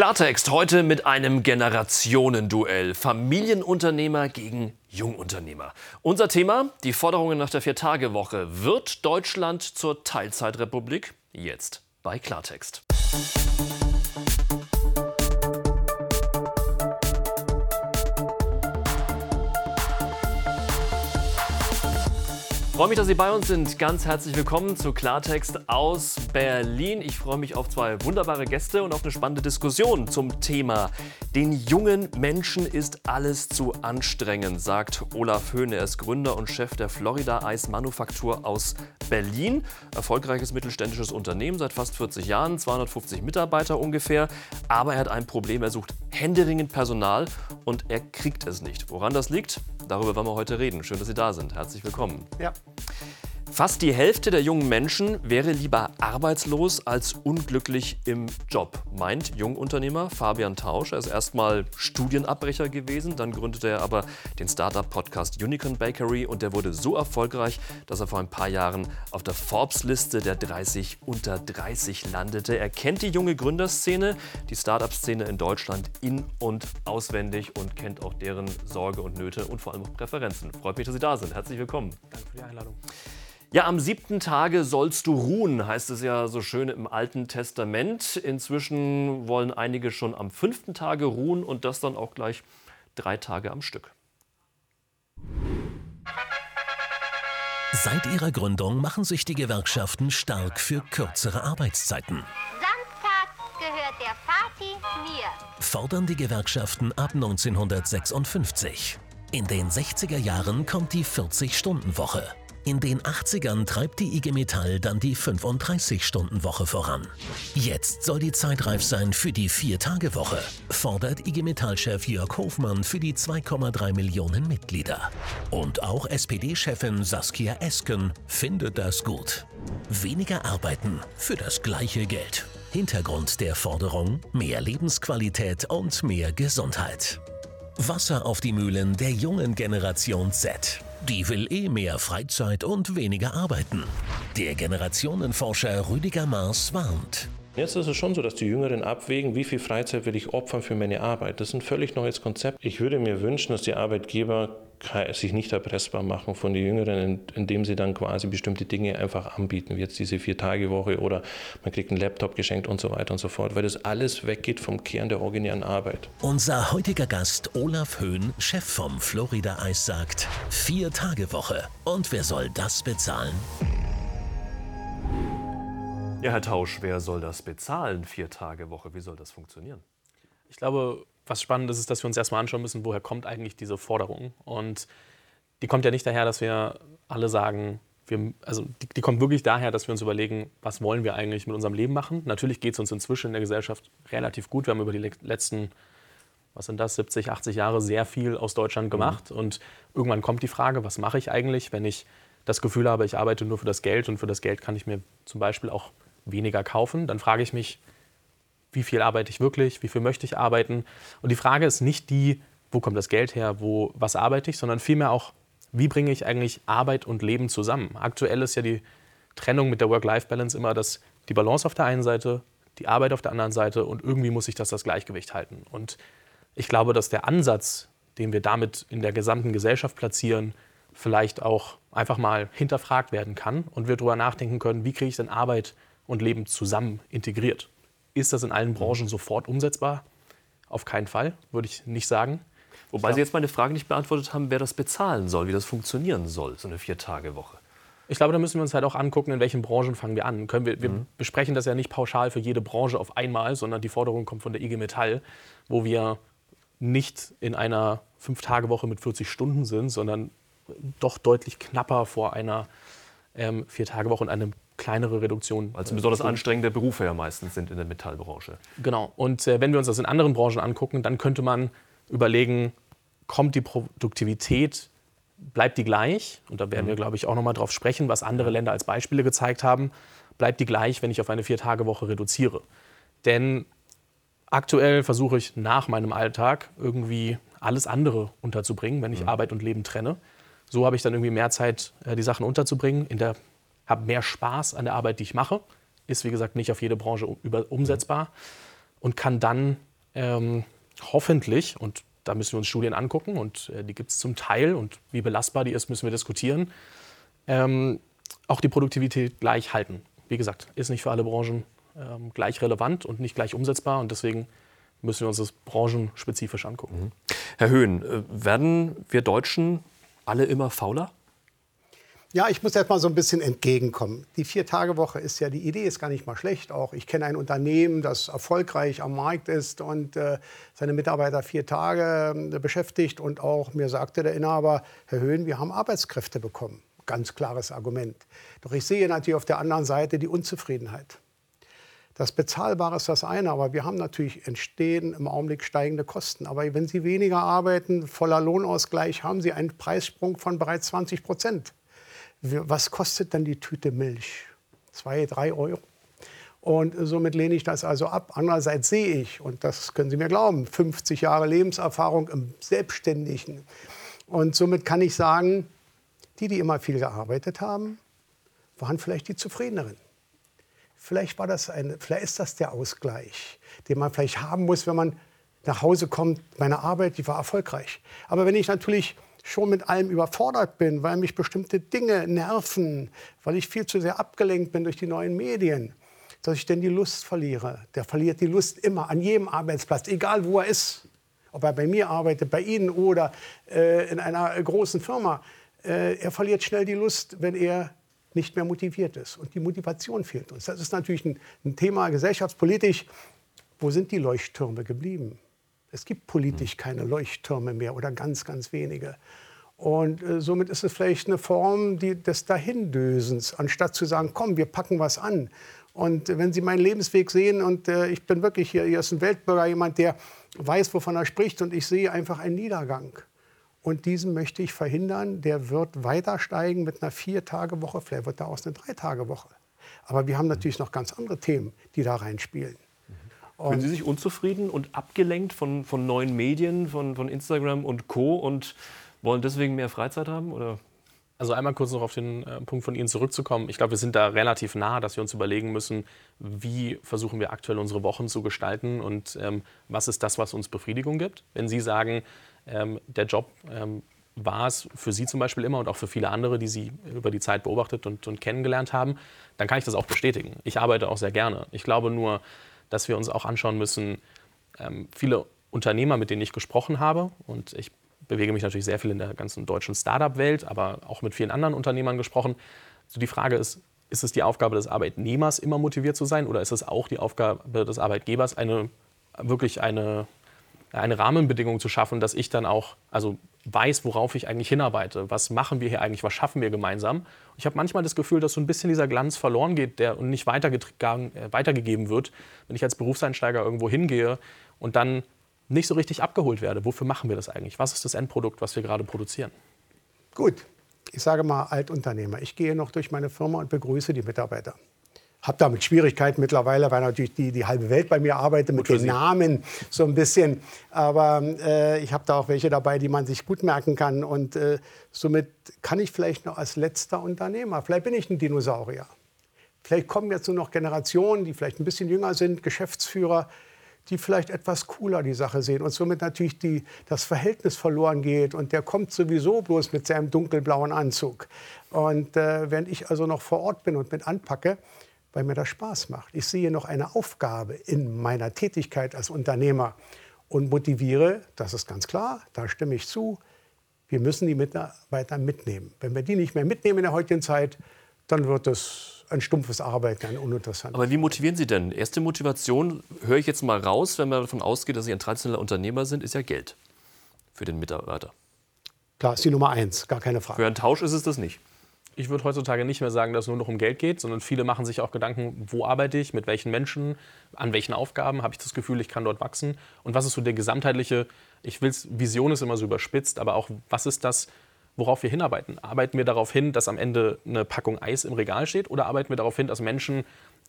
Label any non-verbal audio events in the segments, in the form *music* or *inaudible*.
Klartext heute mit einem Generationenduell. Familienunternehmer gegen Jungunternehmer. Unser Thema, die Forderungen nach der Viertagewoche. Wird Deutschland zur Teilzeitrepublik? Jetzt bei Klartext. Freue mich, dass Sie bei uns sind. Ganz herzlich willkommen zu Klartext aus Berlin. Ich freue mich auf zwei wunderbare Gäste und auf eine spannende Diskussion zum Thema. Den jungen Menschen ist alles zu anstrengend, sagt Olaf Höhn. Er ist Gründer und Chef der Florida Eismanufaktur aus Berlin. Erfolgreiches mittelständisches Unternehmen seit fast 40 Jahren, 250 Mitarbeiter ungefähr. Aber er hat ein Problem. Er sucht händeringend Personal und er kriegt es nicht. Woran das liegt? Darüber wollen wir heute reden. Schön, dass Sie da sind. Herzlich willkommen. Ja. Thank you. Fast die Hälfte der jungen Menschen wäre lieber arbeitslos als unglücklich im Job, meint Jungunternehmer Fabian Tausch. Er ist erstmal Studienabbrecher gewesen, dann gründete er aber den Startup-Podcast Unicorn Bakery und der wurde so erfolgreich, dass er vor ein paar Jahren auf der Forbes-Liste der 30 unter 30 landete. Er kennt die junge Gründerszene, die Startup-Szene in Deutschland in- und auswendig und kennt auch deren Sorge und Nöte und vor allem auch Präferenzen. Freut mich, dass Sie da sind. Herzlich willkommen. Danke für die Einladung. Ja, am siebten Tage sollst du ruhen, heißt es ja so schön im Alten Testament. Inzwischen wollen einige schon am fünften Tage ruhen und das dann auch gleich drei Tage am Stück. Seit ihrer Gründung machen sich die Gewerkschaften stark für kürzere Arbeitszeiten. Samstag gehört der Party mir. Fordern die Gewerkschaften ab 1956. In den 60er Jahren kommt die 40-Stunden-Woche. In den 80ern treibt die IG Metall dann die 35-Stunden-Woche voran. Jetzt soll die Zeit reif sein für die Vier-Tage-Woche, fordert IG Metall-Chef Jörg Hofmann für die 2,3 Millionen Mitglieder. Und auch SPD-Chefin Saskia Esken findet das gut. Weniger arbeiten für das gleiche Geld. Hintergrund der Forderung mehr Lebensqualität und mehr Gesundheit. Wasser auf die Mühlen der jungen Generation Z. Die will eh mehr Freizeit und weniger arbeiten. Der Generationenforscher Rüdiger Maas warnt. Jetzt ist es schon so, dass die Jüngeren abwägen, wie viel Freizeit will ich opfern für meine Arbeit. Das ist ein völlig neues Konzept. Ich würde mir wünschen, dass die Arbeitgeber sich nicht erpressbar machen von den Jüngeren, indem sie dann quasi bestimmte Dinge einfach anbieten, wie jetzt diese Vier-Tage-Woche oder man kriegt einen Laptop geschenkt und so weiter und so fort, weil das alles weggeht vom Kern der originären Arbeit. Unser heutiger Gast Olaf Höhn, Chef vom Florida Eis, sagt: Vier-Tage-Woche. Und wer soll das bezahlen? Ja, Herr Tausch, wer soll das bezahlen? Vier-Tage-Woche, wie soll das funktionieren? Ich glaube, was spannend ist, ist, dass wir uns erstmal anschauen müssen, woher kommt eigentlich diese Forderung. Und die kommt ja nicht daher, dass wir alle sagen, wir, also die, die, kommt wirklich daher, dass wir uns überlegen, was wollen wir eigentlich mit unserem Leben machen. Natürlich geht es uns inzwischen in der Gesellschaft relativ gut. Wir haben über die letzten, was sind das, 70, 80 Jahre sehr viel aus Deutschland mhm. gemacht. Mhm. Und irgendwann kommt die Frage, was mache ich eigentlich, wenn ich das Gefühl habe, ich arbeite nur für das Geld und für das Geld kann ich mir zum Beispiel auch weniger kaufen. Dann frage ich mich, wie viel arbeite ich wirklich, wie viel möchte ich arbeiten. Und die Frage ist nicht die, wo kommt das Geld her, wo, was arbeite ich, sondern vielmehr auch, wie bringe ich eigentlich Arbeit und Leben zusammen. Aktuell ist ja die Trennung mit der Work-Life-Balance immer dass die Balance auf der einen Seite, die Arbeit auf der anderen Seite und irgendwie muss ich das das Gleichgewicht halten. Und ich glaube, dass der Ansatz, den wir damit in der gesamten Gesellschaft platzieren, vielleicht auch einfach mal hinterfragt werden kann und wir darüber nachdenken können, wie kriege ich denn Arbeit und Leben zusammen integriert. Ist das in allen Branchen sofort umsetzbar? Auf keinen Fall, würde ich nicht sagen. Wobei Sie jetzt meine Frage nicht beantwortet haben, wer das bezahlen soll, wie das funktionieren soll, so eine Vier-Tage-Woche. Ich glaube, da müssen wir uns halt auch angucken, in welchen Branchen fangen wir an. Können wir, wir mhm. besprechen das ja nicht pauschal für jede Branche auf einmal, sondern die Forderung kommt von der IG Metall, wo wir nicht in einer Fünf-Tage-Woche mit 40 Stunden sind, sondern doch deutlich knapper vor einer ähm, Vier-Tage-Woche und einem kleinere Reduktion. Weil es besonders anstrengende Berufe ja meistens sind in der Metallbranche. Genau. Und äh, wenn wir uns das in anderen Branchen angucken, dann könnte man überlegen, kommt die Produktivität, bleibt die gleich? Und da werden wir, mhm. glaube ich, auch nochmal drauf sprechen, was andere Länder als Beispiele gezeigt haben. Bleibt die gleich, wenn ich auf eine Vier-Tage-Woche reduziere? Denn aktuell versuche ich nach meinem Alltag irgendwie alles andere unterzubringen, wenn ich mhm. Arbeit und Leben trenne. So habe ich dann irgendwie mehr Zeit, äh, die Sachen unterzubringen. In der habe mehr Spaß an der Arbeit, die ich mache. Ist, wie gesagt, nicht auf jede Branche umsetzbar und kann dann ähm, hoffentlich, und da müssen wir uns Studien angucken und äh, die gibt es zum Teil und wie belastbar die ist, müssen wir diskutieren, ähm, auch die Produktivität gleich halten. Wie gesagt, ist nicht für alle Branchen ähm, gleich relevant und nicht gleich umsetzbar und deswegen müssen wir uns das branchenspezifisch angucken. Mhm. Herr Höhn, äh, werden wir Deutschen alle immer fauler? Ja, ich muss jetzt mal so ein bisschen entgegenkommen. Die Vier-Tage-Woche ist ja, die Idee ist gar nicht mal schlecht. Auch ich kenne ein Unternehmen, das erfolgreich am Markt ist und äh, seine Mitarbeiter vier Tage äh, beschäftigt. Und auch mir sagte der Inhaber, Herr Höhn, wir haben Arbeitskräfte bekommen. Ganz klares Argument. Doch ich sehe natürlich auf der anderen Seite die Unzufriedenheit. Das Bezahlbare ist das eine, aber wir haben natürlich entstehen im Augenblick steigende Kosten. Aber wenn Sie weniger arbeiten, voller Lohnausgleich, haben Sie einen Preissprung von bereits 20 Prozent was kostet denn die Tüte Milch? Zwei, drei Euro. Und somit lehne ich das also ab. Andererseits sehe ich, und das können Sie mir glauben, 50 Jahre Lebenserfahrung im Selbstständigen. Und somit kann ich sagen, die, die immer viel gearbeitet haben, waren vielleicht die zufriedeneren. Vielleicht, war das eine, vielleicht ist das der Ausgleich, den man vielleicht haben muss, wenn man nach Hause kommt. Meine Arbeit, die war erfolgreich. Aber wenn ich natürlich schon mit allem überfordert bin, weil mich bestimmte Dinge nerven, weil ich viel zu sehr abgelenkt bin durch die neuen Medien, dass ich denn die Lust verliere. Der verliert die Lust immer an jedem Arbeitsplatz, egal wo er ist. Ob er bei mir arbeitet, bei Ihnen oder äh, in einer großen Firma. Äh, er verliert schnell die Lust, wenn er nicht mehr motiviert ist. Und die Motivation fehlt uns. Das ist natürlich ein, ein Thema gesellschaftspolitisch. Wo sind die Leuchttürme geblieben? Es gibt politisch keine Leuchttürme mehr oder ganz, ganz wenige. Und äh, somit ist es vielleicht eine Form die, des Dahindösens, anstatt zu sagen, komm, wir packen was an. Und äh, wenn Sie meinen Lebensweg sehen, und äh, ich bin wirklich hier, hier ist ein Weltbürger, jemand, der weiß, wovon er spricht, und ich sehe einfach einen Niedergang. Und diesen möchte ich verhindern. Der wird weiter steigen mit einer Vier-Tage-Woche, vielleicht wird daraus eine Drei-Tage-Woche. Aber wir haben natürlich noch ganz andere Themen, die da reinspielen. Fühlen Sie sich unzufrieden und abgelenkt von, von neuen Medien, von, von Instagram und Co. und wollen deswegen mehr Freizeit haben? Oder? Also einmal kurz noch auf den äh, Punkt von Ihnen zurückzukommen. Ich glaube, wir sind da relativ nah, dass wir uns überlegen müssen, wie versuchen wir aktuell unsere Wochen zu gestalten und ähm, was ist das, was uns Befriedigung gibt. Wenn Sie sagen, ähm, der Job ähm, war es für Sie zum Beispiel immer und auch für viele andere, die Sie über die Zeit beobachtet und, und kennengelernt haben, dann kann ich das auch bestätigen. Ich arbeite auch sehr gerne. Ich glaube nur, dass wir uns auch anschauen müssen, ähm, viele Unternehmer, mit denen ich gesprochen habe, und ich bewege mich natürlich sehr viel in der ganzen deutschen Startup-Welt, aber auch mit vielen anderen Unternehmern gesprochen. So die Frage ist, ist es die Aufgabe des Arbeitnehmers, immer motiviert zu sein, oder ist es auch die Aufgabe des Arbeitgebers, eine, wirklich eine, eine Rahmenbedingung zu schaffen, dass ich dann auch, also weiß, worauf ich eigentlich hinarbeite. Was machen wir hier eigentlich? Was schaffen wir gemeinsam? Ich habe manchmal das Gefühl, dass so ein bisschen dieser Glanz verloren geht der, und nicht äh, weitergegeben wird, wenn ich als Berufseinsteiger irgendwo hingehe und dann nicht so richtig abgeholt werde. Wofür machen wir das eigentlich? Was ist das Endprodukt, was wir gerade produzieren? Gut, ich sage mal Altunternehmer. Ich gehe noch durch meine Firma und begrüße die Mitarbeiter habe damit Schwierigkeiten mittlerweile, weil natürlich die, die halbe Welt bei mir arbeitet mit den Namen so ein bisschen. Aber äh, ich habe da auch welche dabei, die man sich gut merken kann. Und äh, somit kann ich vielleicht noch als letzter Unternehmer, vielleicht bin ich ein Dinosaurier. Vielleicht kommen jetzt nur noch Generationen, die vielleicht ein bisschen jünger sind, Geschäftsführer, die vielleicht etwas cooler die Sache sehen und somit natürlich die, das Verhältnis verloren geht und der kommt sowieso bloß mit seinem dunkelblauen Anzug. Und äh, während ich also noch vor Ort bin und mit anpacke, weil mir das Spaß macht. Ich sehe noch eine Aufgabe in meiner Tätigkeit als Unternehmer und motiviere, das ist ganz klar, da stimme ich zu, wir müssen die Mitarbeiter mitnehmen. Wenn wir die nicht mehr mitnehmen in der heutigen Zeit, dann wird es ein stumpfes Arbeiten, ein uninteressantes. Aber wie motivieren Sie denn? Erste Motivation, höre ich jetzt mal raus, wenn man davon ausgeht, dass Sie ein traditioneller Unternehmer sind, ist ja Geld für den Mitarbeiter. Klar, ist die Nummer eins, gar keine Frage. Für einen Tausch ist es das nicht ich würde heutzutage nicht mehr sagen, dass es nur noch um Geld geht, sondern viele machen sich auch Gedanken, wo arbeite ich, mit welchen Menschen, an welchen Aufgaben habe ich das Gefühl, ich kann dort wachsen und was ist so der gesamtheitliche, ich will Vision ist immer so überspitzt, aber auch was ist das, worauf wir hinarbeiten? Arbeiten wir darauf hin, dass am Ende eine Packung Eis im Regal steht oder arbeiten wir darauf hin, dass Menschen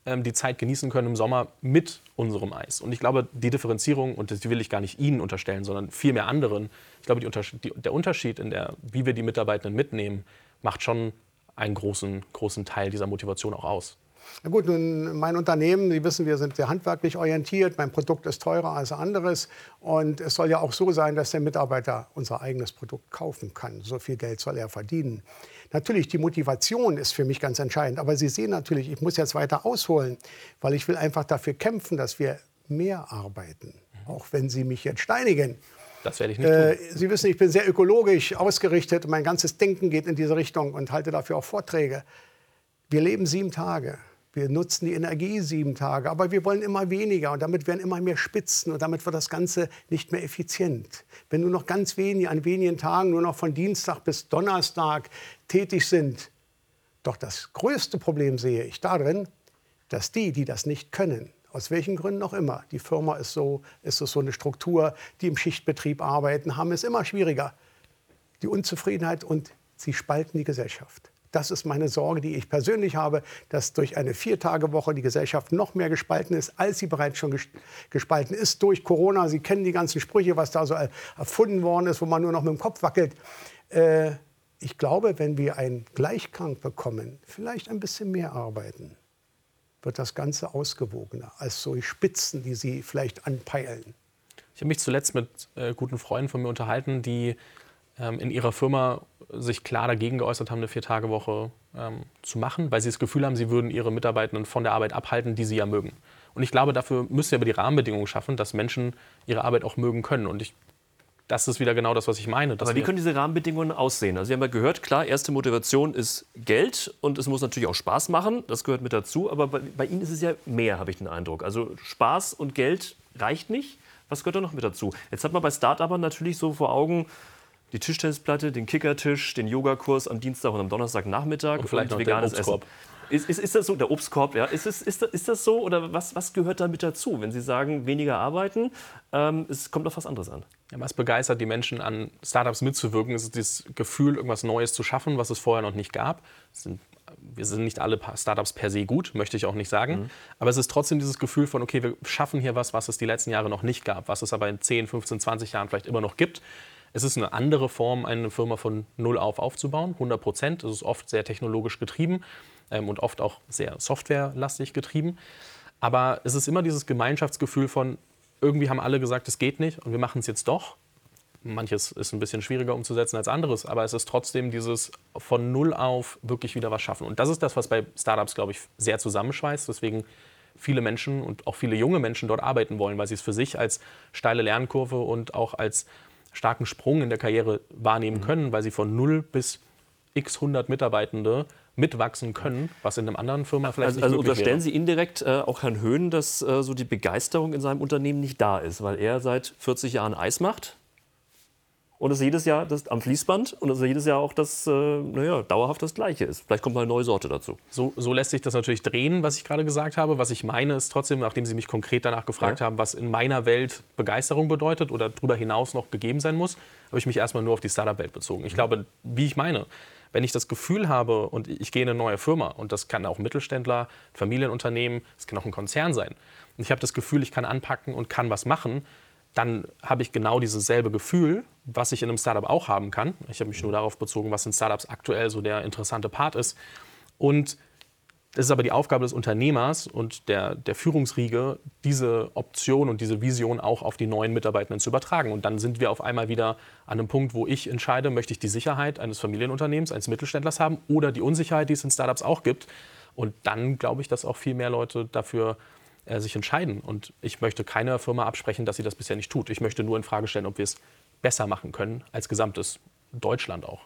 ähm, die Zeit genießen können im Sommer mit unserem Eis? Und ich glaube, die Differenzierung, und das will ich gar nicht Ihnen unterstellen, sondern vielmehr anderen, ich glaube, die, der Unterschied in der, wie wir die Mitarbeitenden mitnehmen, macht schon einen großen, großen Teil dieser Motivation auch aus. Na gut, nun, mein Unternehmen, Sie wissen, wir sind sehr handwerklich orientiert. Mein Produkt ist teurer als anderes. Und es soll ja auch so sein, dass der Mitarbeiter unser eigenes Produkt kaufen kann. So viel Geld soll er verdienen. Natürlich, die Motivation ist für mich ganz entscheidend. Aber Sie sehen natürlich, ich muss jetzt weiter ausholen, weil ich will einfach dafür kämpfen, dass wir mehr arbeiten. Auch wenn Sie mich jetzt steinigen. Das werde ich nicht äh, tun. Sie wissen, ich bin sehr ökologisch ausgerichtet. Mein ganzes Denken geht in diese Richtung und halte dafür auch Vorträge. Wir leben sieben Tage. Wir nutzen die Energie sieben Tage, aber wir wollen immer weniger und damit werden immer mehr Spitzen und damit wird das Ganze nicht mehr effizient. Wenn nur noch ganz wenige an wenigen Tagen, nur noch von Dienstag bis Donnerstag tätig sind, doch das größte Problem sehe ich darin, dass die, die das nicht können, aus welchen Gründen auch immer, die Firma ist so, ist es so eine Struktur, die im Schichtbetrieb arbeiten, haben es immer schwieriger. Die Unzufriedenheit und sie spalten die Gesellschaft. Das ist meine Sorge, die ich persönlich habe, dass durch eine Viertagewoche die Gesellschaft noch mehr gespalten ist, als sie bereits schon gespalten ist durch Corona. Sie kennen die ganzen Sprüche, was da so erfunden worden ist, wo man nur noch mit dem Kopf wackelt. Äh, ich glaube, wenn wir einen Gleichkrank bekommen, vielleicht ein bisschen mehr arbeiten, wird das Ganze ausgewogener als so die Spitzen, die Sie vielleicht anpeilen. Ich habe mich zuletzt mit äh, guten Freunden von mir unterhalten, die ähm, in ihrer Firma sich klar dagegen geäußert haben, eine Vier-Tage-Woche ähm, zu machen, weil sie das Gefühl haben, sie würden ihre Mitarbeitenden von der Arbeit abhalten, die sie ja mögen. Und ich glaube, dafür müssen wir aber die Rahmenbedingungen schaffen, dass Menschen ihre Arbeit auch mögen können. Und ich, das ist wieder genau das, was ich meine. Aber wie können diese Rahmenbedingungen aussehen? Also Sie haben ja gehört, klar, erste Motivation ist Geld und es muss natürlich auch Spaß machen. Das gehört mit dazu. Aber bei, bei Ihnen ist es ja mehr, habe ich den Eindruck. Also Spaß und Geld reicht nicht. Was gehört da noch mit dazu? Jetzt hat man bei Start-Upern natürlich so vor Augen, die Tischtennisplatte, den Kickertisch, den Yogakurs am Dienstag und am Donnerstagnachmittag und vielleicht und veganes Essen. Ist, ist, ist, das so, der Obstkorb, ja? Ist, es, ist, ist das so oder was, was gehört damit dazu, wenn Sie sagen, weniger arbeiten? Ähm, es kommt auf was anderes an. Ja, was begeistert die Menschen an Startups mitzuwirken, ist das Gefühl, irgendwas Neues zu schaffen, was es vorher noch nicht gab. Sind, wir sind nicht alle Startups per se gut, möchte ich auch nicht sagen. Mhm. Aber es ist trotzdem dieses Gefühl von, okay, wir schaffen hier was, was es die letzten Jahre noch nicht gab, was es aber in 10, 15, 20 Jahren vielleicht immer noch gibt. Es ist eine andere Form, eine Firma von Null auf aufzubauen, 100 Prozent. Es ist oft sehr technologisch getrieben ähm, und oft auch sehr softwarelastig getrieben. Aber es ist immer dieses Gemeinschaftsgefühl von, irgendwie haben alle gesagt, es geht nicht und wir machen es jetzt doch. Manches ist ein bisschen schwieriger umzusetzen als anderes, aber es ist trotzdem dieses von Null auf wirklich wieder was schaffen. Und das ist das, was bei Startups, glaube ich, sehr zusammenschweißt. Deswegen viele Menschen und auch viele junge Menschen dort arbeiten wollen, weil sie es für sich als steile Lernkurve und auch als starken Sprung in der Karriere wahrnehmen mhm. können, weil sie von 0 bis x 100 Mitarbeitende mitwachsen können, was in einer anderen Firma vielleicht also, nicht also unterstellen wäre. Sie indirekt äh, auch Herrn Höhn, dass äh, so die Begeisterung in seinem Unternehmen nicht da ist, weil er seit 40 Jahren Eis macht und es jedes Jahr das am Fließband und es jedes Jahr auch das äh, naja, dauerhaft das Gleiche ist. Vielleicht kommt mal eine neue Sorte dazu. So, so, lässt sich das natürlich drehen, was ich gerade gesagt habe. Was ich meine, ist trotzdem, nachdem Sie mich konkret danach gefragt ja. haben, was in meiner Welt Begeisterung bedeutet oder darüber hinaus noch gegeben sein muss, habe ich mich erstmal nur auf die Startup-Welt bezogen. Ich glaube, wie ich meine, wenn ich das Gefühl habe und ich gehe in eine neue Firma und das kann auch ein Mittelständler, Familienunternehmen, es kann auch ein Konzern sein und ich habe das Gefühl, ich kann anpacken und kann was machen, dann habe ich genau dieses selbe Gefühl, was ich in einem Startup auch haben kann. Ich habe mich nur darauf bezogen, was in Startups aktuell so der interessante Part ist. Und das ist aber die Aufgabe des Unternehmers und der, der Führungsriege, diese Option und diese Vision auch auf die neuen Mitarbeitenden zu übertragen. Und dann sind wir auf einmal wieder an einem Punkt, wo ich entscheide, möchte ich die Sicherheit eines Familienunternehmens, eines Mittelständlers haben oder die Unsicherheit, die es in Startups auch gibt. Und dann glaube ich, dass auch viel mehr Leute dafür äh, sich entscheiden. Und ich möchte keiner Firma absprechen, dass sie das bisher nicht tut. Ich möchte nur in Frage stellen, ob wir es besser machen können als gesamtes Deutschland auch.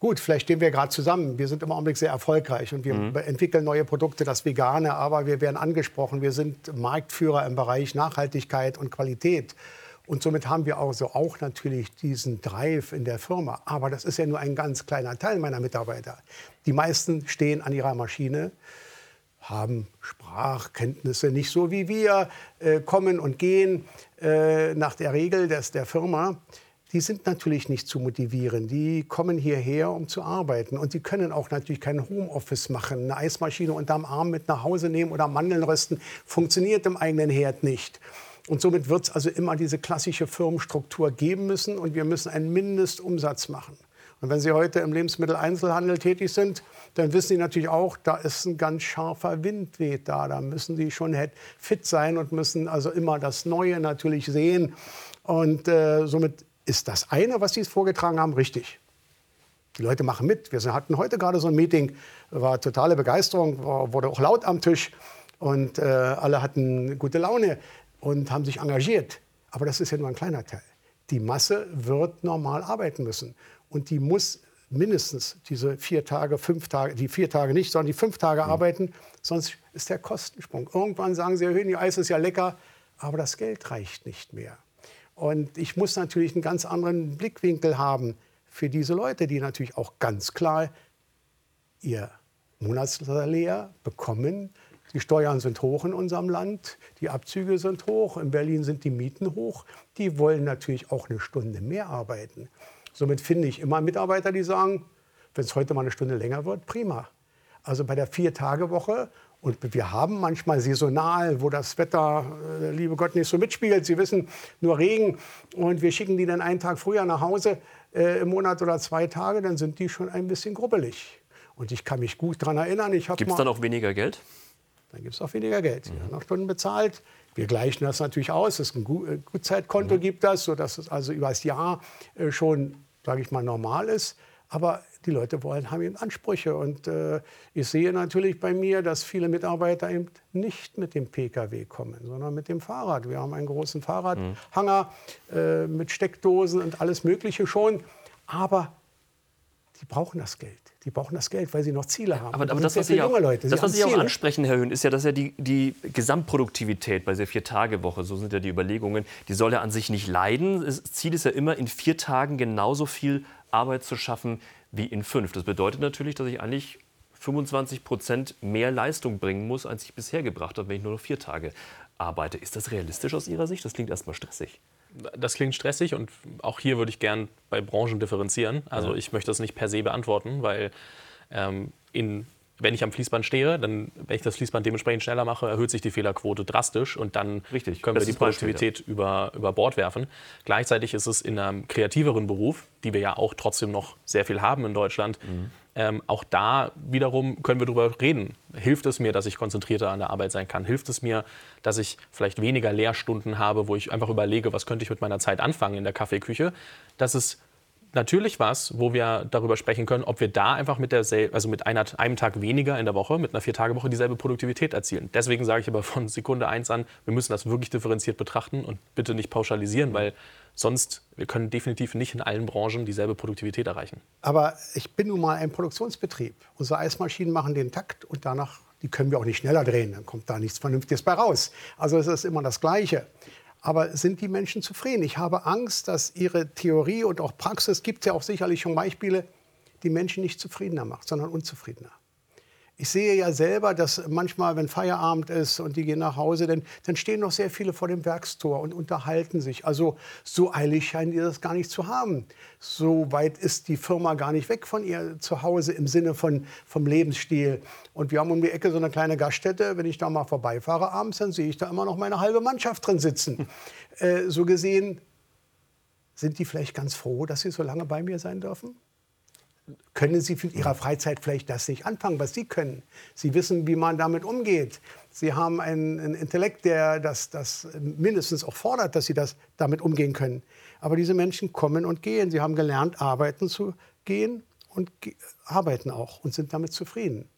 Gut, vielleicht stehen wir gerade zusammen. Wir sind im Augenblick sehr erfolgreich und wir mhm. entwickeln neue Produkte, das Vegane, aber wir werden angesprochen, wir sind Marktführer im Bereich Nachhaltigkeit und Qualität. Und somit haben wir auch, so auch natürlich diesen Drive in der Firma. Aber das ist ja nur ein ganz kleiner Teil meiner Mitarbeiter. Die meisten stehen an ihrer Maschine, haben Sprachkenntnisse nicht so wie wir, äh, kommen und gehen äh, nach der Regel des, der Firma. Die sind natürlich nicht zu motivieren. Die kommen hierher, um zu arbeiten. Und die können auch natürlich kein Homeoffice machen. Eine Eismaschine unterm Arm mit nach Hause nehmen oder Mandeln rösten, funktioniert im eigenen Herd nicht. Und somit wird es also immer diese klassische Firmenstruktur geben müssen. Und wir müssen einen Mindestumsatz machen. Und wenn Sie heute im Lebensmitteleinzelhandel tätig sind, dann wissen Sie natürlich auch, da ist ein ganz scharfer Wind weht da. Da müssen Sie schon fit sein und müssen also immer das Neue natürlich sehen. Und äh, somit ist das eine, was Sie vorgetragen haben, richtig. Die Leute machen mit. Wir hatten heute gerade so ein Meeting, war totale Begeisterung, war, wurde auch laut am Tisch und äh, alle hatten gute Laune und haben sich engagiert. Aber das ist ja nur ein kleiner Teil. Die Masse wird normal arbeiten müssen und die muss mindestens diese vier Tage, fünf Tage, die vier Tage nicht, sondern die fünf Tage mhm. arbeiten, sonst ist der Kostensprung. Irgendwann sagen sie, erhöhen die Eis ist ja lecker, aber das Geld reicht nicht mehr. Und ich muss natürlich einen ganz anderen Blickwinkel haben für diese Leute, die natürlich auch ganz klar ihr Monatssalär bekommen. Die Steuern sind hoch in unserem Land, die Abzüge sind hoch, in Berlin sind die Mieten hoch. Die wollen natürlich auch eine Stunde mehr arbeiten. Somit finde ich immer Mitarbeiter, die sagen, wenn es heute mal eine Stunde länger wird, prima. Also bei der Vier-Tage-Woche und wir haben manchmal saisonal, wo das Wetter, äh, liebe Gott, nicht so mitspielt. Sie wissen, nur Regen. Und wir schicken die dann einen Tag früher nach Hause äh, im Monat oder zwei Tage, dann sind die schon ein bisschen grubbelig. Und ich kann mich gut daran erinnern. Gibt es dann auch weniger Geld? Dann gibt es auch weniger Geld. Mhm. Ja, nach Stunden bezahlt. Wir gleichen das natürlich aus. Es ein äh, Gutzeitkonto mhm. gibt das, sodass es also über das Jahr äh, schon, sage ich mal, normal ist. Aber die Leute wollen, haben eben Ansprüche. Und äh, ich sehe natürlich bei mir, dass viele Mitarbeiter eben nicht mit dem Pkw kommen, sondern mit dem Fahrrad. Wir haben einen großen Fahrradhanger mhm. äh, mit Steckdosen und alles Mögliche schon. Aber die brauchen das Geld. Die brauchen das Geld, weil sie noch Ziele haben. Aber, aber das, was Sie, auch, das, was Sie auch ansprechen, Herr Höhn, ist ja, dass ja die, die Gesamtproduktivität bei der Vier-Tage-Woche, so sind ja die Überlegungen, die soll ja an sich nicht leiden. Das Ziel ist ja immer, in vier Tagen genauso viel Arbeit zu schaffen wie in fünf. Das bedeutet natürlich, dass ich eigentlich 25 Prozent mehr Leistung bringen muss, als ich bisher gebracht habe, wenn ich nur noch vier Tage arbeite. Ist das realistisch aus Ihrer Sicht? Das klingt erstmal stressig. Das klingt stressig und auch hier würde ich gern bei Branchen differenzieren. Also ich möchte das nicht per se beantworten, weil ähm, in wenn ich am Fließband stehe, dann, wenn ich das Fließband dementsprechend schneller mache, erhöht sich die Fehlerquote drastisch und dann Richtig. können wir die Produktivität Beispiel, ja. über, über Bord werfen. Gleichzeitig ist es in einem kreativeren Beruf, die wir ja auch trotzdem noch sehr viel haben in Deutschland, mhm. Ähm, auch da wiederum können wir darüber reden. Hilft es mir, dass ich konzentrierter an der Arbeit sein kann? Hilft es mir, dass ich vielleicht weniger Lehrstunden habe, wo ich einfach überlege, was könnte ich mit meiner Zeit anfangen in der Kaffeeküche? Das ist natürlich was, wo wir darüber sprechen können, ob wir da einfach mit, also mit einer, einem Tag weniger in der Woche, mit einer Vier-Tage-Woche dieselbe Produktivität erzielen. Deswegen sage ich aber von Sekunde eins an, wir müssen das wirklich differenziert betrachten und bitte nicht pauschalisieren, weil sonst wir können definitiv nicht in allen Branchen dieselbe Produktivität erreichen. Aber ich bin nun mal ein Produktionsbetrieb. Unsere Eismaschinen machen den Takt und danach, die können wir auch nicht schneller drehen, dann kommt da nichts Vernünftiges bei raus. Also es ist immer das Gleiche. Aber sind die Menschen zufrieden? Ich habe Angst, dass ihre Theorie und auch Praxis, gibt ja auch sicherlich schon Beispiele, die Menschen nicht zufriedener macht, sondern unzufriedener. Ich sehe ja selber, dass manchmal, wenn Feierabend ist und die gehen nach Hause, dann, dann stehen noch sehr viele vor dem Werkstor und unterhalten sich. Also so eilig scheinen die das gar nicht zu haben. So weit ist die Firma gar nicht weg von ihr zu Hause im Sinne von, vom Lebensstil. Und wir haben um die Ecke so eine kleine Gaststätte. Wenn ich da mal vorbeifahre abends, dann sehe ich da immer noch meine halbe Mannschaft drin sitzen. Äh, so gesehen sind die vielleicht ganz froh, dass sie so lange bei mir sein dürfen? Können Sie in Ihrer Freizeit vielleicht das nicht anfangen, was Sie können. Sie wissen, wie man damit umgeht. Sie haben einen, einen Intellekt, der das, das, mindestens auch fordert, dass Sie das damit umgehen können. Aber diese Menschen kommen und gehen. Sie haben gelernt, arbeiten zu gehen und ge arbeiten auch und sind damit zufrieden.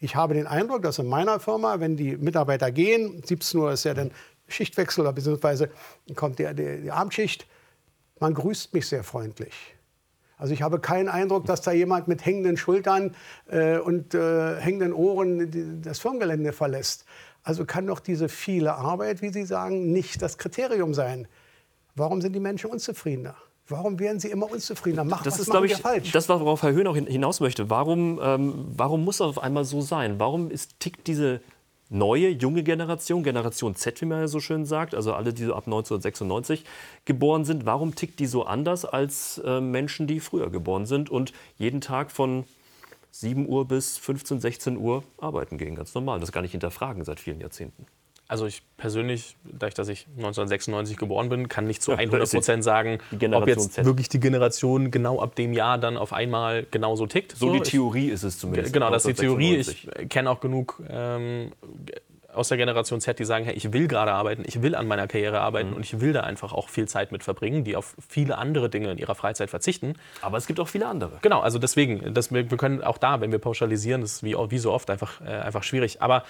Ich habe den Eindruck, dass in meiner Firma, wenn die Mitarbeiter gehen, 17 Uhr ist ja dann Schichtwechsel, oder beziehungsweise kommt die, die, die Abendschicht, man grüßt mich sehr freundlich. Also ich habe keinen Eindruck, dass da jemand mit hängenden Schultern äh, und äh, hängenden Ohren die, das Firmengelände verlässt. Also kann doch diese viele Arbeit, wie Sie sagen, nicht das Kriterium sein. Warum sind die Menschen unzufriedener? Warum werden sie immer unzufriedener? Macht das was ist, glaube ich, falsch? Das, worauf Herr Höhn auch hinaus möchte. Warum, ähm, warum muss das auf einmal so sein? Warum ist, tickt diese neue, junge Generation, Generation Z, wie man ja so schön sagt, also alle, die so ab 1996 geboren sind, warum tickt die so anders als äh, Menschen, die früher geboren sind und jeden Tag von 7 Uhr bis 15, 16 Uhr arbeiten gehen, ganz normal. Das gar nicht hinterfragen seit vielen Jahrzehnten. Also ich persönlich, dadurch, dass ich 1996 geboren bin, kann nicht zu Ja, da 100 ist sie. Prozent sagen, Die ob jetzt Z. wirklich die Generation genau ab dem Jahr dann auf einmal genauso tickt. So die Ich- Theorie ist es zumindest. Genau, das ist die Theorie. 1996. Ich kenne auch genug ähm, aus der Generation Z, die sagen, hey, ich will gerade arbeiten, ich will an meiner Karriere Mhm. arbeiten und ich will da einfach auch viel Zeit mit verbringen, die auf viele andere Dinge in ihrer Freizeit verzichten. Aber es gibt auch viele andere. Genau, also deswegen, das, wir, wir können auch da, wenn wir pauschalisieren, das ist wie, wie so oft einfach, äh, einfach schwierig. Aber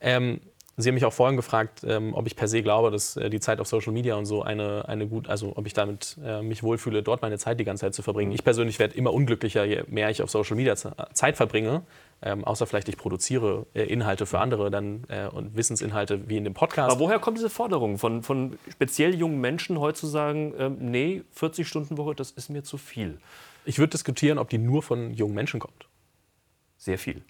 ähm, Sie haben mich auch vorhin gefragt, ähm, ob ich per se glaube, dass äh, die Zeit auf Social Media und so eine, eine gut, also ob ich damit äh, mich wohlfühle, dort meine Zeit die ganze Zeit zu verbringen. Ich persönlich werde immer unglücklicher, je mehr ich auf Social Media ze- Zeit verbringe. Ähm, außer vielleicht ich produziere äh, Inhalte für andere dann äh, und Wissensinhalte wie in dem Podcast. Aber woher kommt diese Forderung von, von speziell jungen Menschen heute zu sagen, ähm, nee, 40 Stunden Woche, das ist mir zu viel? Ich würde diskutieren, ob die nur von jungen Menschen kommt. Sehr viel.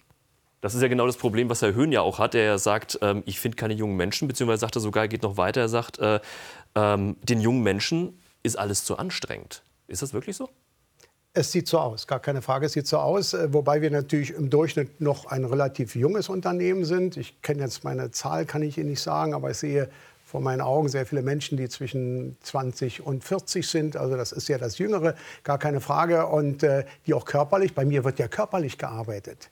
Das ist ja genau das Problem, was Herr Höhn ja auch hat. Ja sagt, ähm, ich finde keine jungen Menschen, beziehungsweise sagt er sogar, er geht noch weiter, er sagt, äh, ähm, den jungen Menschen ist alles zu anstrengend. Ist das wirklich so? Es sieht so aus, gar keine Frage, es sieht so aus. äh, Wobei wir natürlich im Durchschnitt noch ein relativ junges Unternehmen sind. Ich kenne jetzt meine Zahl, kann ich Ihnen nicht sagen, aber ich sehe vor meinen Augen sehr viele Menschen, die zwischen 20 und 40 sind. Also das ist ja das Jüngere, gar keine Frage. Und äh, die auch körperlich, bei mir wird ja körperlich gearbeitet.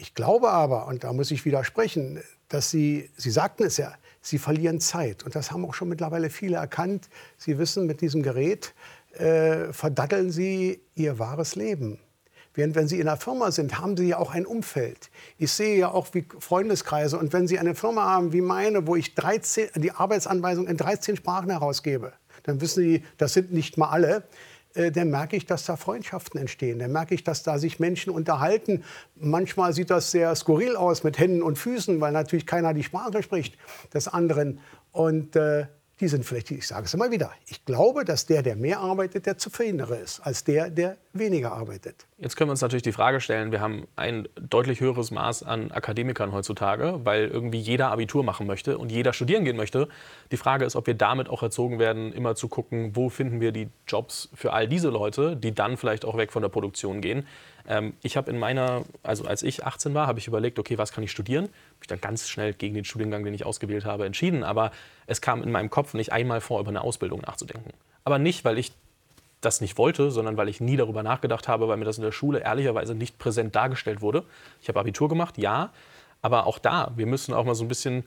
Ich glaube aber, und da muss ich widersprechen, dass Sie, Sie sagten es ja, Sie verlieren Zeit. Und das haben auch schon mittlerweile viele erkannt. Sie wissen, mit diesem Gerät äh, verdatteln Sie Ihr wahres Leben. Während wenn Sie in einer Firma sind, haben Sie ja auch ein Umfeld. Ich sehe ja auch wie Freundeskreise. Und wenn Sie eine Firma haben wie meine, wo ich 13, die Arbeitsanweisung in 13 Sprachen herausgebe, dann wissen Sie, das sind nicht mal alle dann merke ich, dass da Freundschaften entstehen. Dann merke ich, dass da sich Menschen unterhalten. Manchmal sieht das sehr skurril aus mit Händen und Füßen, weil natürlich keiner die Sprache spricht des anderen. Und äh, die sind vielleicht, ich sage es immer wieder, ich glaube, dass der, der mehr arbeitet, der zufriedener ist, als der, der weniger arbeitet. Jetzt können wir uns natürlich die Frage stellen, wir haben ein deutlich höheres Maß an Akademikern heutzutage, weil irgendwie jeder Abitur machen möchte und jeder studieren gehen möchte. Die Frage ist, ob wir damit auch erzogen werden, immer zu gucken, wo finden wir die Jobs für all diese Leute, die dann vielleicht auch weg von der Produktion gehen. Ähm, ich habe in meiner, also als ich 18 war, habe ich überlegt, okay, was kann ich studieren? Habe ich dann ganz schnell gegen den Studiengang, den ich ausgewählt habe, entschieden. Aber es kam in meinem Kopf nicht einmal vor, über eine Ausbildung nachzudenken. Aber nicht, weil ich das nicht wollte, sondern weil ich nie darüber nachgedacht habe, weil mir das in der Schule ehrlicherweise nicht präsent dargestellt wurde. Ich habe Abitur gemacht, ja, aber auch da, wir müssen auch mal so ein bisschen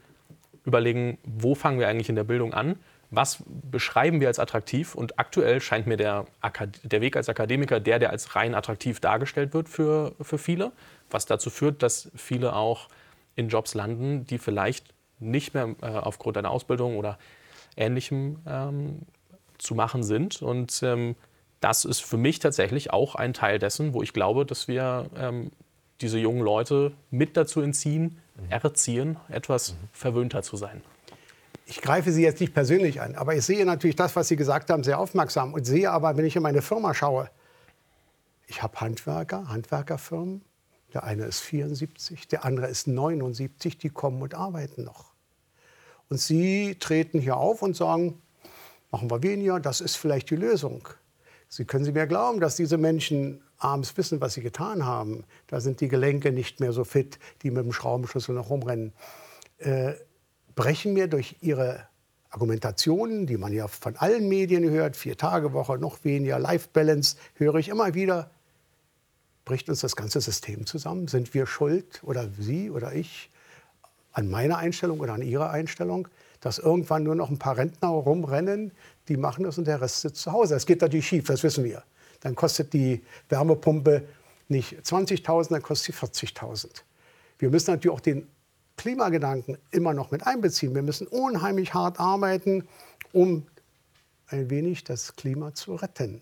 überlegen, wo fangen wir eigentlich in der Bildung an? Was beschreiben wir als attraktiv? Und aktuell scheint mir der, der Weg als Akademiker der, der als rein attraktiv dargestellt wird für, für viele, was dazu führt, dass viele auch in Jobs landen, die vielleicht nicht mehr äh, aufgrund einer Ausbildung oder Ähnlichem ähm, zu machen sind. Und ähm, das ist für mich tatsächlich auch ein Teil dessen, wo ich glaube, dass wir ähm, diese jungen Leute mit dazu entziehen, erziehen, etwas verwöhnter zu sein. Ich greife Sie jetzt nicht persönlich an, aber ich sehe natürlich das, was Sie gesagt haben, sehr aufmerksam und sehe aber, wenn ich in meine Firma schaue, ich habe Handwerker, Handwerkerfirmen. Der eine ist 74, der andere ist 79, die kommen und arbeiten noch. Und Sie treten hier auf und sagen, machen wir weniger, das ist vielleicht die Lösung. Sie können Sie mir glauben, dass diese Menschen abends wissen, was sie getan haben. Da sind die Gelenke nicht mehr so fit, die mit dem Schraubenschlüssel noch rumrennen. Äh, brechen mir durch ihre Argumentationen, die man ja von allen Medien hört, vier Tage Woche, noch weniger, Life Balance, höre ich immer wieder, bricht uns das ganze System zusammen? Sind wir schuld oder Sie oder ich an meiner Einstellung oder an Ihrer Einstellung, dass irgendwann nur noch ein paar Rentner rumrennen, die machen das und der Rest sitzt zu Hause. Das geht natürlich schief, das wissen wir. Dann kostet die Wärmepumpe nicht 20.000, dann kostet sie 40.000. Wir müssen natürlich auch den Klimagedanken immer noch mit einbeziehen. Wir müssen unheimlich hart arbeiten, um ein wenig das Klima zu retten.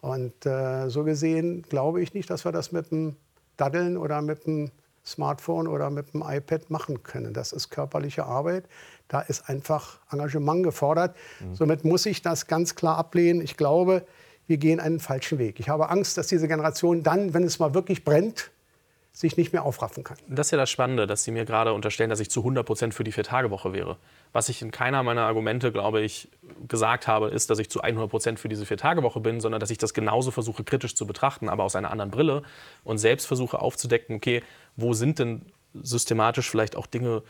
Und äh, so gesehen glaube ich nicht, dass wir das mit dem Daddeln oder mit dem Smartphone oder mit dem iPad machen können. Das ist körperliche Arbeit. Da ist einfach Engagement gefordert. Somit muss ich das ganz klar ablehnen. Ich glaube, wir gehen einen falschen Weg. Ich habe Angst, dass diese Generation dann, wenn es mal wirklich brennt, sich nicht mehr aufraffen kann. Das ist ja das Spannende, dass Sie mir gerade unterstellen, dass ich zu 100 Prozent für die Vier-Tage-Woche wäre. Was ich in keiner meiner Argumente, glaube ich, gesagt habe, ist, dass ich zu 100 Prozent für diese Vier-Tage-Woche bin, sondern dass ich das genauso versuche, kritisch zu betrachten, aber aus einer anderen Brille und selbst versuche aufzudecken, okay, wo sind denn systematisch vielleicht auch Dinge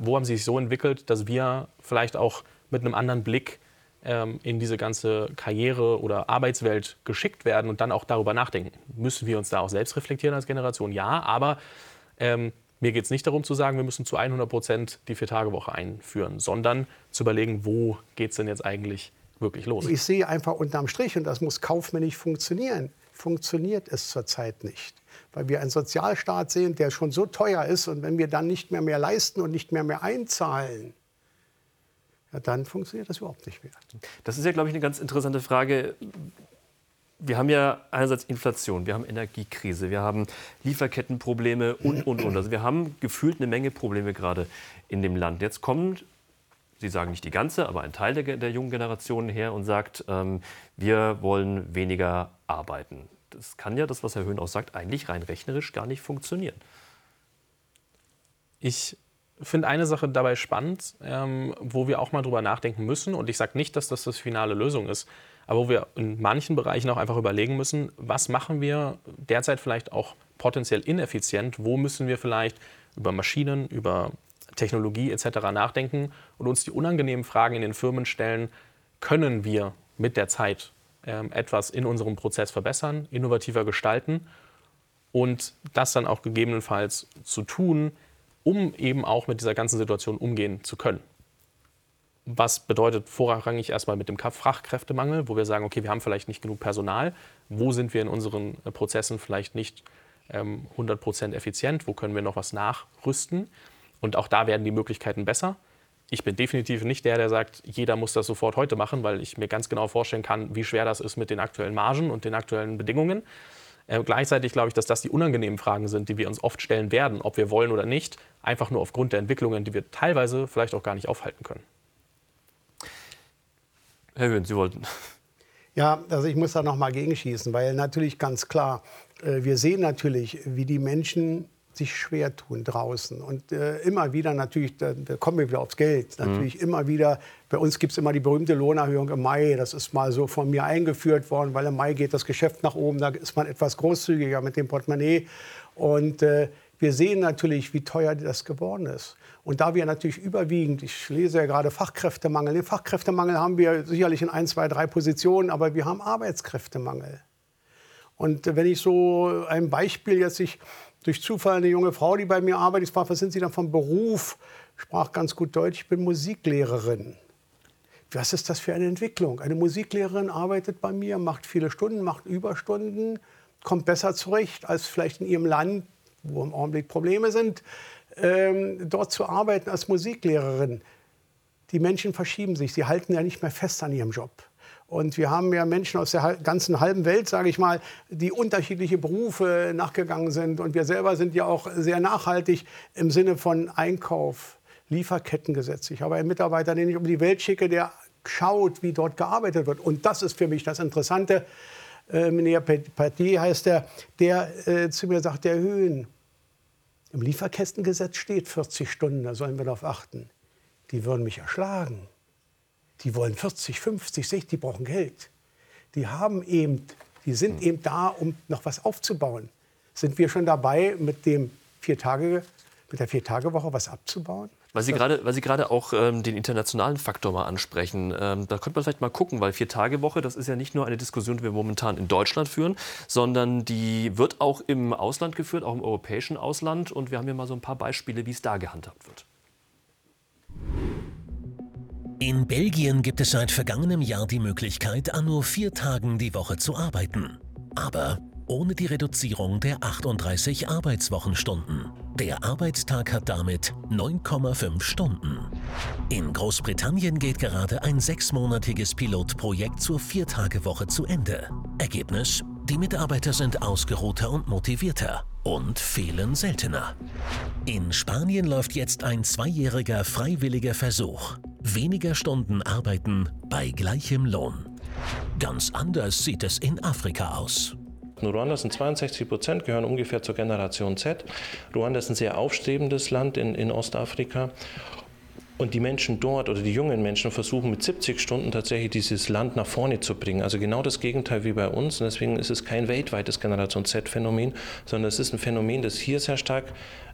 wo haben sie sich so entwickelt, dass wir vielleicht auch mit einem anderen Blick ähm, in diese ganze Karriere- oder Arbeitswelt geschickt werden und dann auch darüber nachdenken. Müssen wir uns da auch selbst reflektieren als Generation? Ja, aber ähm, mir geht es nicht darum zu sagen, wir müssen zu 100 Prozent die Vier-Tage-Woche einführen, sondern zu überlegen, wo geht es denn jetzt eigentlich wirklich los? Ich sehe einfach unterm Strich, und das muss kaufmännisch funktionieren, funktioniert es zurzeit nicht. Weil wir einen Sozialstaat sehen, der schon so teuer ist. Und wenn wir dann nicht mehr mehr leisten und nicht mehr mehr einzahlen, ja, dann funktioniert das überhaupt nicht mehr. Das ist ja, glaube ich, eine ganz interessante Frage. Wir haben ja einerseits Inflation, wir haben Energiekrise, wir haben Lieferkettenprobleme und, und, und. Also wir haben gefühlt eine Menge Probleme gerade in dem Land. Jetzt kommt, Sie sagen nicht die ganze, aber ein Teil der, der jungen Generation her und sagt, ähm, wir wollen weniger arbeiten. Das kann ja, das was Herr Höhn auch sagt, eigentlich rein rechnerisch gar nicht funktionieren. Ich finde eine Sache dabei spannend, ähm, wo wir auch mal drüber nachdenken müssen. Und ich sage nicht, dass das das finale Lösung ist, aber wo wir in manchen Bereichen auch einfach überlegen müssen, was machen wir derzeit vielleicht auch potenziell ineffizient, wo müssen wir vielleicht über Maschinen, über Technologie etc. nachdenken und uns die unangenehmen Fragen in den Firmen stellen, können wir mit der Zeit ähm, etwas in unserem Prozess verbessern, innovativer gestalten und das dann auch gegebenenfalls zu tun, um eben auch mit dieser ganzen Situation umgehen zu können. Was bedeutet vorrangig erstmal mit dem Fachkräftemangel, wo wir sagen, okay, wir haben vielleicht nicht genug Personal, wo sind wir in unseren äh, Prozessen vielleicht nicht ähm, 100% effizient, wo können wir noch was nachrüsten. Und auch da werden die Möglichkeiten besser. Ich bin definitiv nicht der, der sagt, jeder muss das sofort heute machen, weil ich mir ganz genau vorstellen kann, wie schwer das ist mit den aktuellen Margen und den aktuellen Bedingungen. Äh, gleichzeitig glaube ich, dass das die unangenehmen Fragen sind, die wir uns oft stellen werden, ob wir wollen oder nicht, einfach nur aufgrund der Entwicklungen, die wir teilweise vielleicht auch gar nicht aufhalten können. Herr Höhn, Sie wollten. Ja, also ich muss da noch mal gegenschießen, weil natürlich ganz klar, äh, wir sehen natürlich, wie die Menschen sich schwer tun draußen. Und äh, immer wieder natürlich, da, kommen wir wieder aufs Geld, natürlich mhm. immer wieder, bei uns gibt es immer die berühmte Lohnerhöhung im Mai. Das ist mal so von mir eingeführt worden, weil im Mai geht das Geschäft nach oben, da ist man etwas großzügiger mit dem Portemonnaie. Und äh, wir sehen natürlich, wie teuer das geworden ist. Und da wir natürlich überwiegend, ich lese ja gerade Fachkräftemangel, den Fachkräftemangel haben wir sicherlich in ein, zwei, drei Positionen, aber wir haben Arbeitskräftemangel. Und wenn ich so ein Beispiel jetzt, ich durch Zufall eine junge Frau, die bei mir arbeitet. Fragte, was sind Sie denn vom Beruf? Sprach ganz gut Deutsch, ich bin Musiklehrerin. Was ist das für eine Entwicklung? Eine Musiklehrerin arbeitet bei mir, macht viele Stunden, macht Überstunden, kommt besser zurecht als vielleicht in ihrem Land, wo im Augenblick Probleme sind, ähm, dort zu arbeiten als Musiklehrerin. Die Menschen verschieben sich, sie halten ja nicht mehr fest an ihrem Job. Und wir haben ja Menschen aus der ganzen halben Welt, sage ich mal, die unterschiedliche Berufe nachgegangen sind. Und wir selber sind ja auch sehr nachhaltig im Sinne von Einkauf, Lieferkettengesetz. Ich habe einen Mitarbeiter, den ich um die Welt schicke, der schaut, wie dort gearbeitet wird. Und das ist für mich das Interessante. Äh, Partier heißt er, der äh, zu mir sagt, der Höhen. Im Lieferkettengesetz steht 40 Stunden, da sollen wir darauf achten. Die würden mich erschlagen. Die wollen 40, 50, 60, die brauchen Geld. Die haben eben, die sind eben da, um noch was aufzubauen. Sind wir schon dabei, mit dem vier Tage, mit der Vier-Tage-Woche was abzubauen? Weil Sie gerade, weil Sie gerade auch ähm, den internationalen Faktor mal ansprechen. Ähm, da könnte man vielleicht mal gucken, weil Vier-Tage-Woche, das ist ja nicht nur eine Diskussion, die wir momentan in Deutschland führen, sondern die wird auch im Ausland geführt, auch im europäischen Ausland. Und wir haben hier mal so ein paar Beispiele, wie es da gehandhabt wird. In Belgien gibt es seit vergangenem Jahr die Möglichkeit, an nur vier Tagen die Woche zu arbeiten. Aber ohne die Reduzierung der 38 Arbeitswochenstunden. Der Arbeitstag hat damit 9,5 Stunden. In Großbritannien geht gerade ein sechsmonatiges Pilotprojekt zur Viertagewoche zu Ende. Ergebnis? Die Mitarbeiter sind ausgeruhter und motivierter und fehlen seltener. In Spanien läuft jetzt ein zweijähriger freiwilliger Versuch. Weniger Stunden arbeiten bei gleichem Lohn. Ganz anders sieht es in Afrika aus. In Ruanda sind 62 Prozent, gehören ungefähr zur Generation Z. Ruanda ist ein sehr aufstrebendes Land in, in Ostafrika. Und die Menschen dort oder die jungen Menschen versuchen mit 70 Stunden tatsächlich dieses Land nach vorne zu bringen. Also genau das Gegenteil wie bei uns. Und deswegen ist es kein weltweites Generation Z-Phänomen, sondern es ist ein Phänomen, das hier sehr stark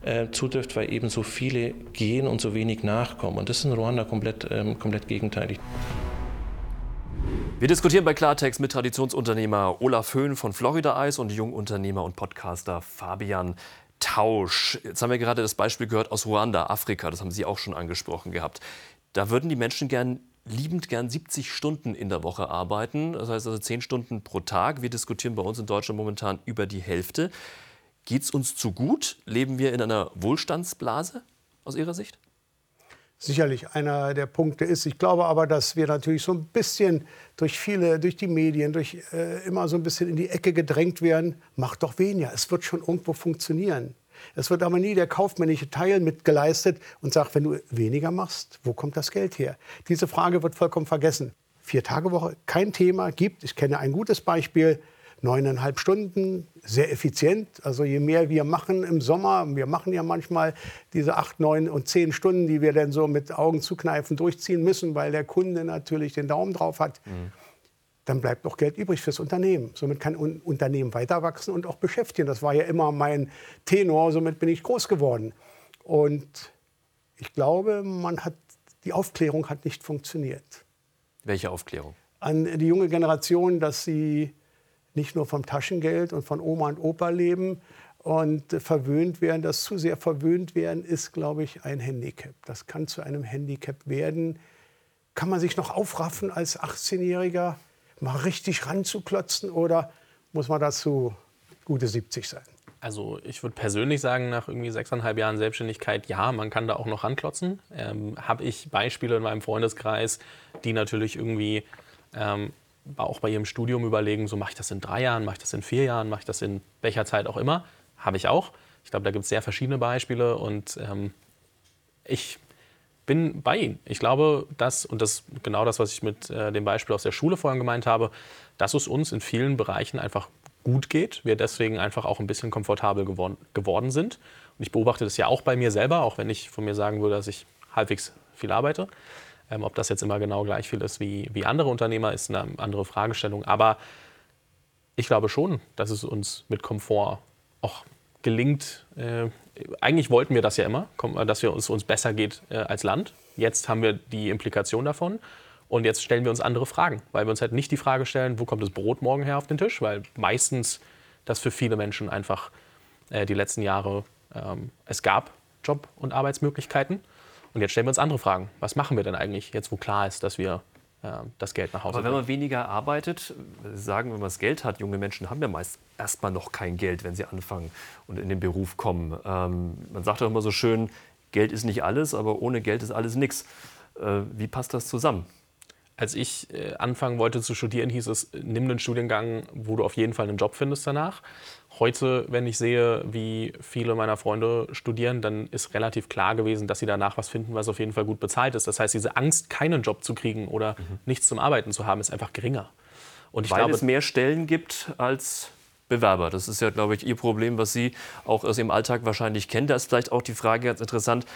äh, zutrifft, weil eben so viele gehen und so wenig nachkommen. Und das ist in Ruanda komplett, ähm, komplett gegenteilig. Wir diskutieren bei Klartext mit Traditionsunternehmer Olaf Höhn von Florida Eis und Jungunternehmer und Podcaster Fabian Tausch. Jetzt haben wir gerade das Beispiel gehört aus Ruanda, Afrika, das haben Sie auch schon angesprochen gehabt. Da würden die Menschen gern liebend gern 70 Stunden in der Woche arbeiten, das heißt also 10 Stunden pro Tag. Wir diskutieren bei uns in Deutschland momentan über die Hälfte. Geht es uns zu gut? Leben wir in einer Wohlstandsblase aus Ihrer Sicht? Sicherlich einer der Punkte ist. Ich glaube aber, dass wir natürlich so ein bisschen durch viele, durch die Medien, durch äh, immer so ein bisschen in die Ecke gedrängt werden. Mach doch weniger. Es wird schon irgendwo funktionieren. Es wird aber nie der kaufmännische Teil mitgeleistet und sagt, wenn du weniger machst, wo kommt das Geld her? Diese Frage wird vollkommen vergessen. Vier Tage Woche, kein Thema gibt. Ich kenne ein gutes Beispiel neuneinhalb Stunden, sehr effizient. Also je mehr wir machen im Sommer, wir machen ja manchmal diese acht, neun und zehn Stunden, die wir dann so mit Augen zukneifen durchziehen müssen, weil der Kunde natürlich den Daumen drauf hat. Mhm. Dann bleibt noch Geld übrig fürs Unternehmen. Somit kann ein Unternehmen weiter wachsen und auch beschäftigen. Das war ja immer mein Tenor, somit bin ich groß geworden. Und ich glaube, man hat, die Aufklärung hat nicht funktioniert. Welche Aufklärung? An die junge Generation, dass sie nicht nur vom Taschengeld und von Oma und Opa leben und verwöhnt werden. Das zu sehr verwöhnt werden ist, glaube ich, ein Handicap. Das kann zu einem Handicap werden. Kann man sich noch aufraffen als 18-Jähriger, mal richtig ranzuklotzen oder muss man dazu gute 70 sein? Also ich würde persönlich sagen, nach irgendwie sechseinhalb Jahren Selbstständigkeit, ja, man kann da auch noch ranklotzen. Ähm, Habe ich Beispiele in meinem Freundeskreis, die natürlich irgendwie ähm, auch bei ihrem Studium überlegen, so mache ich das in drei Jahren, mache ich das in vier Jahren, mache ich das in welcher Zeit auch immer. Habe ich auch. Ich glaube, da gibt es sehr verschiedene Beispiele und ähm, ich bin bei Ihnen. Ich glaube, dass, und das ist genau das, was ich mit äh, dem Beispiel aus der Schule vorhin gemeint habe, dass es uns in vielen Bereichen einfach gut geht, wir deswegen einfach auch ein bisschen komfortabel geworden, geworden sind. Und ich beobachte das ja auch bei mir selber, auch wenn ich von mir sagen würde, dass ich halbwegs viel arbeite. Ähm, ob das jetzt immer genau gleich viel ist wie, wie andere Unternehmer, ist eine andere Fragestellung. Aber ich glaube schon, dass es uns mit Komfort auch gelingt. Äh, eigentlich wollten wir das ja immer, dass es uns, uns besser geht äh, als Land. Jetzt haben wir die Implikation davon. Und jetzt stellen wir uns andere Fragen, weil wir uns halt nicht die Frage stellen, wo kommt das Brot morgen her auf den Tisch, weil meistens das für viele Menschen einfach äh, die letzten Jahre ähm, es gab Job- und Arbeitsmöglichkeiten. Und jetzt stellen wir uns andere Fragen. Was machen wir denn eigentlich, jetzt wo klar ist, dass wir äh, das Geld nach Hause Aber wenn man weniger arbeitet, Sie sagen, wenn man das Geld hat, junge Menschen haben ja meist erstmal noch kein Geld, wenn sie anfangen und in den Beruf kommen. Ähm, man sagt doch immer so schön, Geld ist nicht alles, aber ohne Geld ist alles nichts. Äh, wie passt das zusammen? Als ich äh, anfangen wollte zu studieren, hieß es, nimm einen Studiengang, wo du auf jeden Fall einen Job findest danach. Heute, wenn ich sehe, wie viele meiner Freunde studieren, dann ist relativ klar gewesen, dass sie danach was finden, was auf jeden Fall gut bezahlt ist. Das heißt, diese Angst, keinen Job zu kriegen oder mhm. nichts zum Arbeiten zu haben, ist einfach geringer. Und Weil glaube, es mehr Stellen gibt als Bewerber. Das ist ja, glaube ich, Ihr Problem, was Sie auch aus Ihrem Alltag wahrscheinlich kennen. Da ist vielleicht auch die Frage ganz interessant.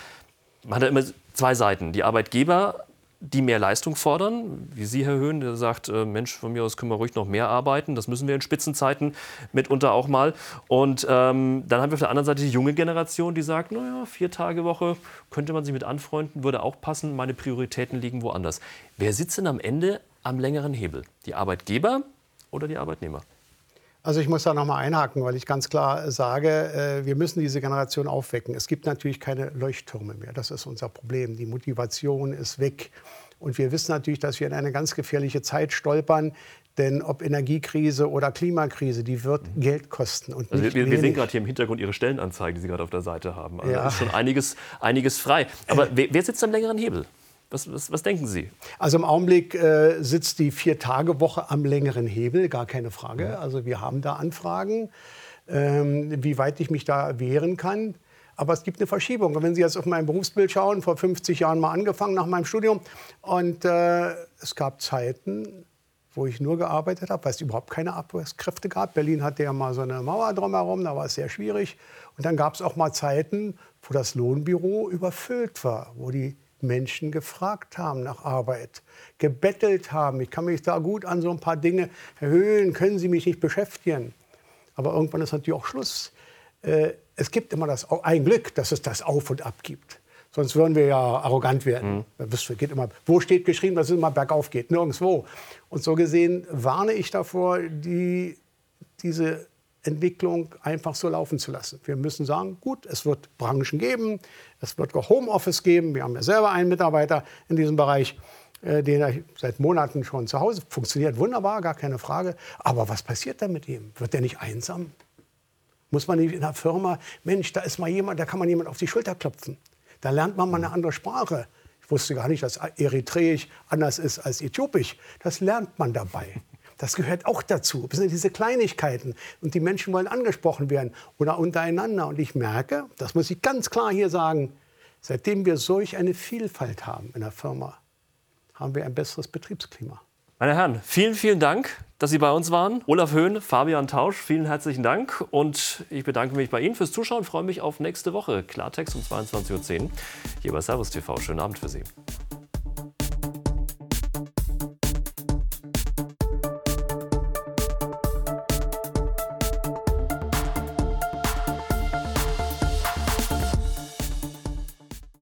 Man hat immer zwei Seiten. Die Arbeitgeber die mehr Leistung fordern, wie Sie, Herr Höhn, der sagt, äh, Mensch, von mir aus können wir ruhig noch mehr arbeiten. Das müssen wir in Spitzenzeiten mitunter auch mal. Und ähm, dann haben wir auf der anderen Seite die junge Generation, die sagt, naja, vier Tage Woche könnte man sich mit anfreunden, würde auch passen, meine Prioritäten liegen woanders. Wer sitzt denn am Ende am längeren Hebel? Die Arbeitgeber oder die Arbeitnehmer? Also ich muss da noch mal einhaken, weil ich ganz klar sage, äh, wir müssen diese Generation aufwecken. Es gibt natürlich keine Leuchttürme mehr. Das ist unser Problem. Die Motivation ist weg. Und wir wissen natürlich, dass wir in eine ganz gefährliche Zeit stolpern. Denn ob Energiekrise oder Klimakrise, die wird mhm. Geld kosten. Und also wir, wir, sehen gerade hier im Hintergrund Ihre Stellenanzeigen, die Sie gerade auf der Seite haben. Also ja. ist schon einiges, einiges frei. Aber *clears throat* wer, wer sitzt am längeren Hebel? Was, was, was, denken Sie? Also im Augenblick äh, sitzt die Vier-Tage-Woche am längeren Hebel, gar keine Frage. Also wir haben da Anfragen, ähm, wie weit ich mich da wehren kann. Aber es gibt eine Verschiebung. Und wenn Sie jetzt auf mein Berufsbild schauen, vor 50 Jahren mal angefangen nach meinem Studium. Und äh, es gab Zeiten, wo ich nur gearbeitet habe, weil es überhaupt keine Abwehrkräfte gab. Berlin hatte ja mal so eine Mauer drumherum, da war es sehr schwierig. Und dann gab es auch mal Zeiten, wo das Lohnbüro überfüllt war, wo die Menschen gefragt haben nach Arbeit, gebettelt haben. Ich kann mich da gut an so ein paar Dinge erhöhen, können Sie mich nicht beschäftigen. Aber irgendwann ist natürlich auch Schluss. Äh, es gibt immer das, ein Glück, dass es das Auf und Ab gibt. Sonst würden wir ja arrogant werden. Mhm. Das geht immer, wo steht geschrieben, dass es immer bergauf geht? Nirgendwo. Und so gesehen warne ich davor, die, diese Entwicklung einfach so laufen zu lassen. Wir müssen sagen, gut, es wird Branchen geben, es wird auch Homeoffice geben. Wir haben ja selber einen Mitarbeiter in diesem Bereich, äh, der seit Monaten schon zu Hause funktioniert. Wunderbar, gar keine Frage. Aber was passiert dann mit ihm? Wird der nicht einsam? Muss man nicht in der Firma, Mensch, da ist mal jemand, da kann man jemand auf die Schulter klopfen. Da lernt man mal eine andere Sprache. Ich wusste gar nicht, dass Eritreisch anders ist als Äthiopisch. Das lernt man dabei. Das gehört auch dazu. Das sind diese Kleinigkeiten. Und die Menschen wollen angesprochen werden oder untereinander. Und ich merke, das muss ich ganz klar hier sagen, seitdem wir solch eine Vielfalt haben in der Firma, haben wir ein besseres Betriebsklima. Meine Herren, vielen, vielen Dank, dass Sie bei uns waren. Olaf Höhn, Fabian Tausch, vielen herzlichen Dank. Und ich bedanke mich bei Ihnen fürs Zuschauen. Freue mich auf nächste Woche. Klartext um 22.10 Uhr hier bei Servus TV. Schönen Abend für Sie.